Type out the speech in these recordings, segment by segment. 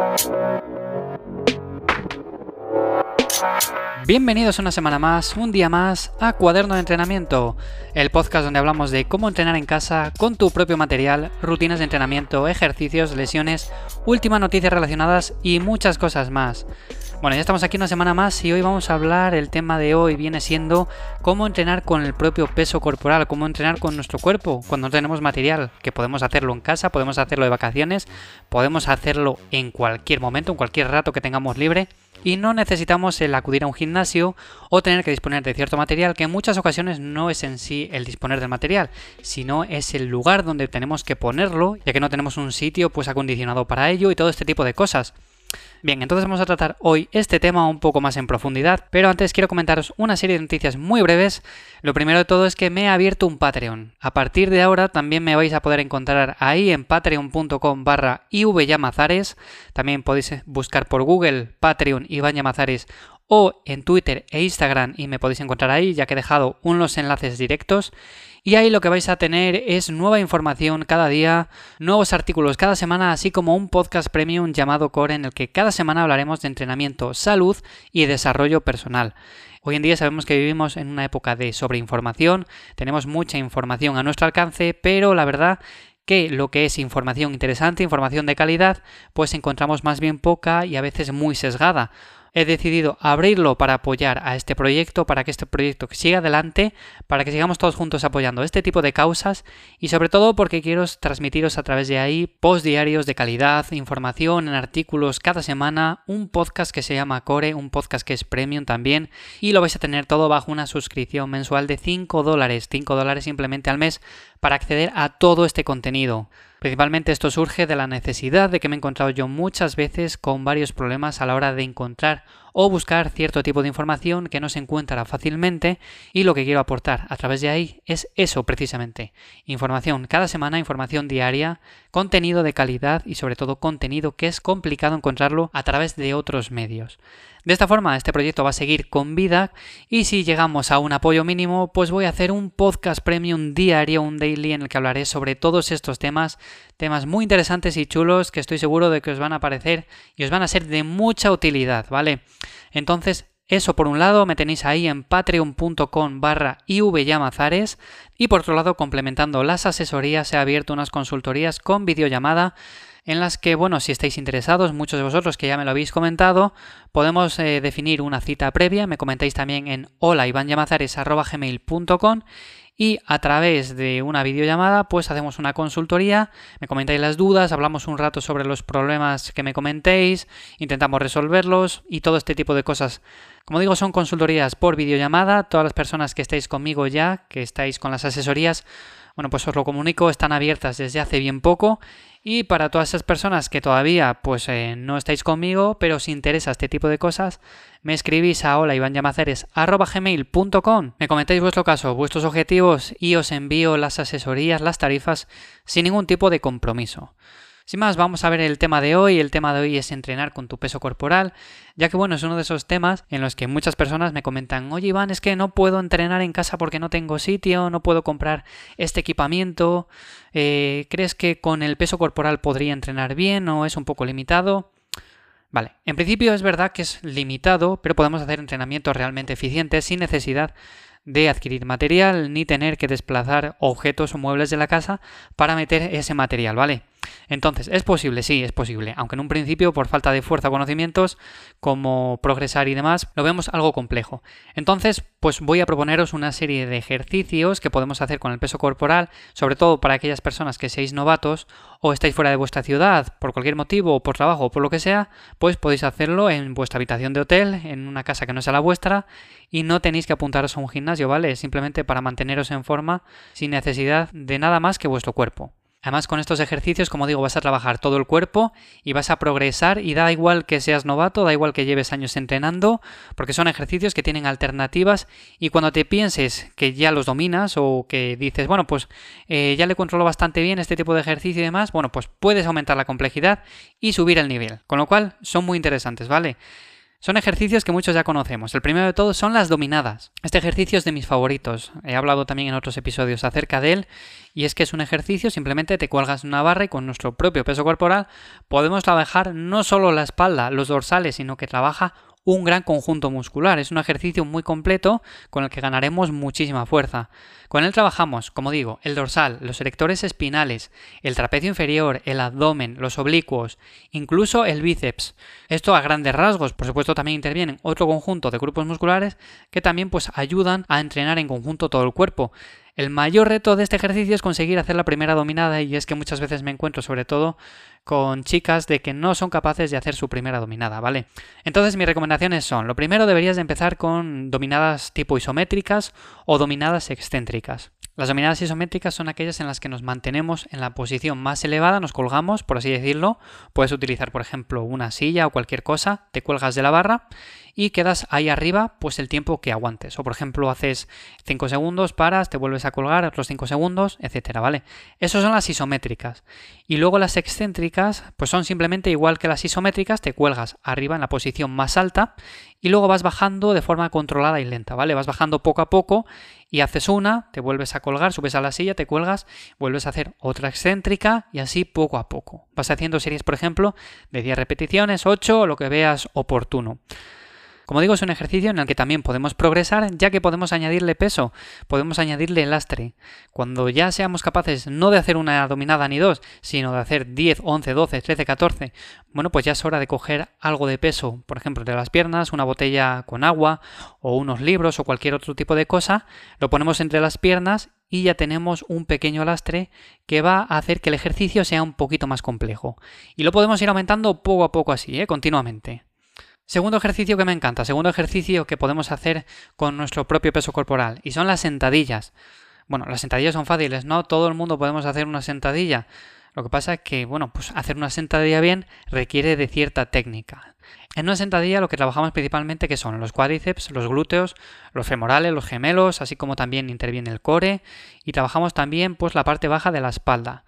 Thank you. Bienvenidos una semana más, un día más a Cuaderno de Entrenamiento, el podcast donde hablamos de cómo entrenar en casa con tu propio material, rutinas de entrenamiento, ejercicios, lesiones, últimas noticias relacionadas y muchas cosas más. Bueno, ya estamos aquí una semana más y hoy vamos a hablar, el tema de hoy viene siendo cómo entrenar con el propio peso corporal, cómo entrenar con nuestro cuerpo cuando no tenemos material, que podemos hacerlo en casa, podemos hacerlo de vacaciones, podemos hacerlo en cualquier momento, en cualquier rato que tengamos libre y no necesitamos el acudir a un gimnasio o tener que disponer de cierto material que en muchas ocasiones no es en sí el disponer del material, sino es el lugar donde tenemos que ponerlo, ya que no tenemos un sitio pues acondicionado para ello y todo este tipo de cosas. Bien, entonces vamos a tratar hoy este tema un poco más en profundidad, pero antes quiero comentaros una serie de noticias muy breves. Lo primero de todo es que me he abierto un Patreon. A partir de ahora también me vais a poder encontrar ahí en patreon.com barra ivyamazares. También podéis buscar por Google Patreon Iván Llamazares o en Twitter e Instagram y me podéis encontrar ahí ya que he dejado unos enlaces directos. Y ahí lo que vais a tener es nueva información cada día, nuevos artículos cada semana, así como un podcast premium llamado Core en el que cada semana hablaremos de entrenamiento, salud y desarrollo personal. Hoy en día sabemos que vivimos en una época de sobreinformación, tenemos mucha información a nuestro alcance, pero la verdad que lo que es información interesante, información de calidad, pues encontramos más bien poca y a veces muy sesgada he decidido abrirlo para apoyar a este proyecto, para que este proyecto siga adelante, para que sigamos todos juntos apoyando este tipo de causas y sobre todo porque quiero transmitiros a través de ahí post diarios de calidad, información en artículos cada semana, un podcast que se llama Core, un podcast que es premium también y lo vais a tener todo bajo una suscripción mensual de 5 dólares, 5 dólares simplemente al mes para acceder a todo este contenido. Principalmente esto surge de la necesidad de que me he encontrado yo muchas veces con varios problemas a la hora de encontrar o buscar cierto tipo de información que no se encuentra fácilmente y lo que quiero aportar a través de ahí es eso precisamente. Información cada semana, información diaria, contenido de calidad y sobre todo contenido que es complicado encontrarlo a través de otros medios. De esta forma, este proyecto va a seguir con vida y si llegamos a un apoyo mínimo, pues voy a hacer un podcast premium diario, un daily en el que hablaré sobre todos estos temas, temas muy interesantes y chulos que estoy seguro de que os van a parecer y os van a ser de mucha utilidad, ¿vale? Entonces, eso por un lado me tenéis ahí en patreon.com barra ivyamazares y por otro lado complementando las asesorías he abierto unas consultorías con videollamada en las que, bueno, si estáis interesados, muchos de vosotros que ya me lo habéis comentado, podemos eh, definir una cita previa, me comentáis también en hola.ivanyamazares.gmail.com y a través de una videollamada pues hacemos una consultoría, me comentáis las dudas, hablamos un rato sobre los problemas que me comentéis, intentamos resolverlos y todo este tipo de cosas. Como digo, son consultorías por videollamada, todas las personas que estáis conmigo ya, que estáis con las asesorías, bueno, pues os lo comunico, están abiertas desde hace bien poco y para todas esas personas que todavía pues eh, no estáis conmigo, pero os interesa este tipo de cosas, me escribís a hola me comentáis vuestro caso, vuestros objetivos y os envío las asesorías, las tarifas sin ningún tipo de compromiso. Sin más, vamos a ver el tema de hoy. El tema de hoy es entrenar con tu peso corporal, ya que bueno, es uno de esos temas en los que muchas personas me comentan, oye Iván, es que no puedo entrenar en casa porque no tengo sitio, no puedo comprar este equipamiento. Eh, ¿Crees que con el peso corporal podría entrenar bien o es un poco limitado? Vale, en principio es verdad que es limitado, pero podemos hacer entrenamientos realmente eficientes sin necesidad de adquirir material ni tener que desplazar objetos o muebles de la casa para meter ese material, ¿vale? Entonces, ¿es posible? Sí, es posible. Aunque en un principio, por falta de fuerza o conocimientos, como progresar y demás, lo vemos algo complejo. Entonces, pues voy a proponeros una serie de ejercicios que podemos hacer con el peso corporal, sobre todo para aquellas personas que seáis novatos o estáis fuera de vuestra ciudad por cualquier motivo, o por trabajo o por lo que sea, pues podéis hacerlo en vuestra habitación de hotel, en una casa que no sea la vuestra, y no tenéis que apuntaros a un gimnasio, ¿vale? Simplemente para manteneros en forma sin necesidad de nada más que vuestro cuerpo. Además, con estos ejercicios, como digo, vas a trabajar todo el cuerpo y vas a progresar y da igual que seas novato, da igual que lleves años entrenando, porque son ejercicios que tienen alternativas y cuando te pienses que ya los dominas o que dices, bueno, pues eh, ya le controlo bastante bien este tipo de ejercicio y demás, bueno, pues puedes aumentar la complejidad y subir el nivel. Con lo cual, son muy interesantes, ¿vale? Son ejercicios que muchos ya conocemos. El primero de todos son las dominadas. Este ejercicio es de mis favoritos. He hablado también en otros episodios acerca de él y es que es un ejercicio, simplemente te cuelgas una barra y con nuestro propio peso corporal podemos trabajar no solo la espalda, los dorsales, sino que trabaja un gran conjunto muscular. Es un ejercicio muy completo con el que ganaremos muchísima fuerza. Con él trabajamos, como digo, el dorsal, los erectores espinales, el trapecio inferior, el abdomen, los oblicuos, incluso el bíceps. Esto a grandes rasgos, por supuesto también intervienen otro conjunto de grupos musculares que también pues ayudan a entrenar en conjunto todo el cuerpo. El mayor reto de este ejercicio es conseguir hacer la primera dominada y es que muchas veces me encuentro sobre todo con chicas de que no son capaces de hacer su primera dominada, ¿vale? Entonces mis recomendaciones son, lo primero deberías de empezar con dominadas tipo isométricas o dominadas excéntricas. Las dominadas isométricas son aquellas en las que nos mantenemos en la posición más elevada, nos colgamos, por así decirlo. Puedes utilizar, por ejemplo, una silla o cualquier cosa, te cuelgas de la barra y quedas ahí arriba pues el tiempo que aguantes. O por ejemplo haces 5 segundos, paras, te vuelves a colgar otros 5 segundos, etcétera, ¿vale? Esas son las isométricas. Y luego las excéntricas pues son simplemente igual que las isométricas, te cuelgas arriba en la posición más alta y luego vas bajando de forma controlada y lenta, ¿vale? Vas bajando poco a poco y haces una, te vuelves a colgar, subes a la silla, te cuelgas, vuelves a hacer otra excéntrica y así poco a poco. Vas haciendo series, por ejemplo, de 10 repeticiones, 8 o lo que veas oportuno. Como digo, es un ejercicio en el que también podemos progresar, ya que podemos añadirle peso, podemos añadirle lastre. Cuando ya seamos capaces no de hacer una dominada ni dos, sino de hacer 10, 11, 12, 13, 14, bueno, pues ya es hora de coger algo de peso, por ejemplo, de las piernas, una botella con agua o unos libros o cualquier otro tipo de cosa, lo ponemos entre las piernas y ya tenemos un pequeño lastre que va a hacer que el ejercicio sea un poquito más complejo. Y lo podemos ir aumentando poco a poco así, ¿eh? continuamente. Segundo ejercicio que me encanta, segundo ejercicio que podemos hacer con nuestro propio peso corporal, y son las sentadillas. Bueno, las sentadillas son fáciles, ¿no? Todo el mundo podemos hacer una sentadilla. Lo que pasa es que, bueno, pues hacer una sentadilla bien requiere de cierta técnica. En una sentadilla lo que trabajamos principalmente que son los cuádriceps, los glúteos, los femorales, los gemelos, así como también interviene el core y trabajamos también pues la parte baja de la espalda.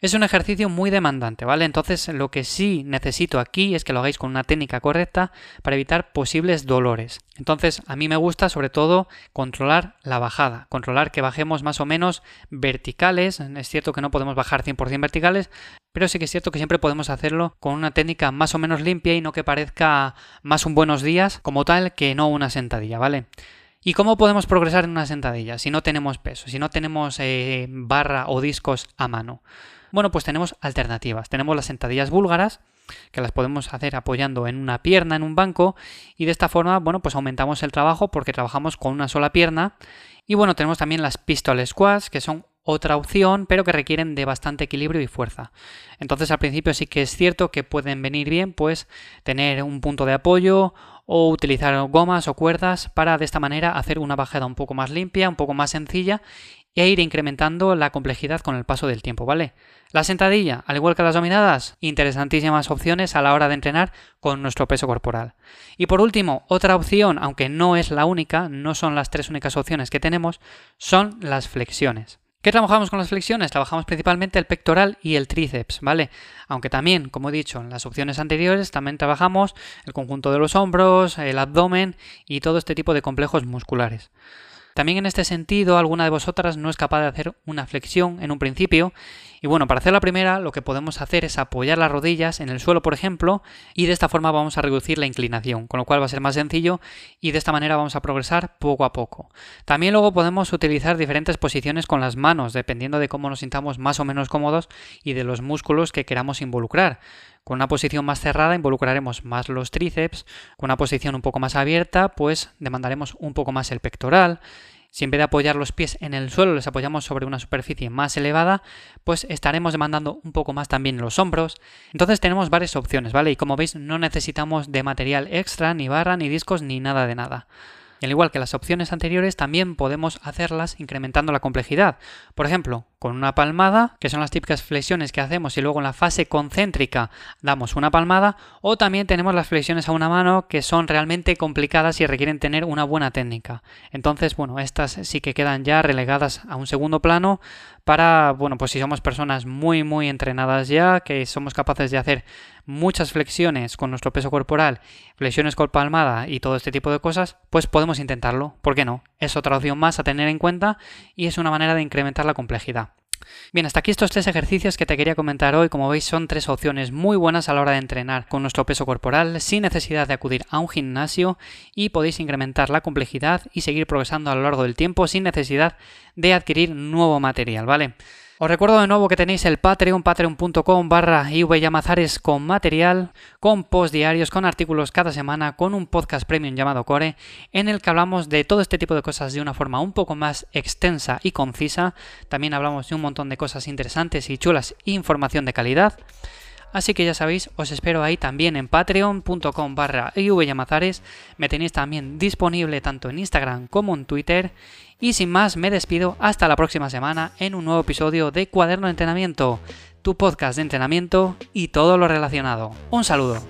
Es un ejercicio muy demandante, ¿vale? Entonces lo que sí necesito aquí es que lo hagáis con una técnica correcta para evitar posibles dolores. Entonces a mí me gusta sobre todo controlar la bajada, controlar que bajemos más o menos verticales. Es cierto que no podemos bajar 100% verticales, pero sí que es cierto que siempre podemos hacerlo con una técnica más o menos limpia y no que parezca más un buenos días como tal que no una sentadilla, ¿vale? ¿Y cómo podemos progresar en una sentadilla si no tenemos peso, si no tenemos eh, barra o discos a mano? Bueno, pues tenemos alternativas. Tenemos las sentadillas búlgaras, que las podemos hacer apoyando en una pierna en un banco y de esta forma, bueno, pues aumentamos el trabajo porque trabajamos con una sola pierna. Y bueno, tenemos también las pistol squats, que son otra opción, pero que requieren de bastante equilibrio y fuerza. Entonces al principio sí que es cierto que pueden venir bien, pues tener un punto de apoyo o utilizar gomas o cuerdas para de esta manera hacer una bajada un poco más limpia, un poco más sencilla e ir incrementando la complejidad con el paso del tiempo, ¿vale? La sentadilla, al igual que las dominadas, interesantísimas opciones a la hora de entrenar con nuestro peso corporal. Y por último, otra opción, aunque no es la única, no son las tres únicas opciones que tenemos, son las flexiones. ¿Qué trabajamos con las flexiones? Trabajamos principalmente el pectoral y el tríceps, ¿vale? Aunque también, como he dicho en las opciones anteriores, también trabajamos el conjunto de los hombros, el abdomen y todo este tipo de complejos musculares. También en este sentido, alguna de vosotras no es capaz de hacer una flexión en un principio. Y bueno, para hacer la primera, lo que podemos hacer es apoyar las rodillas en el suelo, por ejemplo, y de esta forma vamos a reducir la inclinación, con lo cual va a ser más sencillo y de esta manera vamos a progresar poco a poco. También luego podemos utilizar diferentes posiciones con las manos, dependiendo de cómo nos sintamos más o menos cómodos y de los músculos que queramos involucrar. Con una posición más cerrada involucraremos más los tríceps, con una posición un poco más abierta pues demandaremos un poco más el pectoral. Si en vez de apoyar los pies en el suelo les apoyamos sobre una superficie más elevada, pues estaremos demandando un poco más también los hombros. Entonces tenemos varias opciones, ¿vale? Y como veis no necesitamos de material extra, ni barra, ni discos, ni nada de nada. Y al igual que las opciones anteriores, también podemos hacerlas incrementando la complejidad. Por ejemplo, con una palmada, que son las típicas flexiones que hacemos y luego en la fase concéntrica damos una palmada, o también tenemos las flexiones a una mano que son realmente complicadas y requieren tener una buena técnica. Entonces, bueno, estas sí que quedan ya relegadas a un segundo plano para, bueno, pues si somos personas muy, muy entrenadas ya, que somos capaces de hacer muchas flexiones con nuestro peso corporal, flexiones con palmada y todo este tipo de cosas, pues podemos intentarlo. ¿Por qué no? Es otra opción más a tener en cuenta y es una manera de incrementar la complejidad. Bien, hasta aquí estos tres ejercicios que te quería comentar hoy. Como veis, son tres opciones muy buenas a la hora de entrenar con nuestro peso corporal sin necesidad de acudir a un gimnasio y podéis incrementar la complejidad y seguir progresando a lo largo del tiempo sin necesidad de adquirir nuevo material, ¿vale? Os recuerdo de nuevo que tenéis el Patreon, patreon.com barra Yamazares con material, con post diarios, con artículos cada semana, con un podcast premium llamado Core, en el que hablamos de todo este tipo de cosas de una forma un poco más extensa y concisa. También hablamos de un montón de cosas interesantes y chulas, información de calidad. Así que ya sabéis, os espero ahí también en patreon.com barra. Me tenéis también disponible tanto en Instagram como en Twitter. Y sin más, me despido hasta la próxima semana en un nuevo episodio de Cuaderno de Entrenamiento, tu podcast de entrenamiento y todo lo relacionado. Un saludo.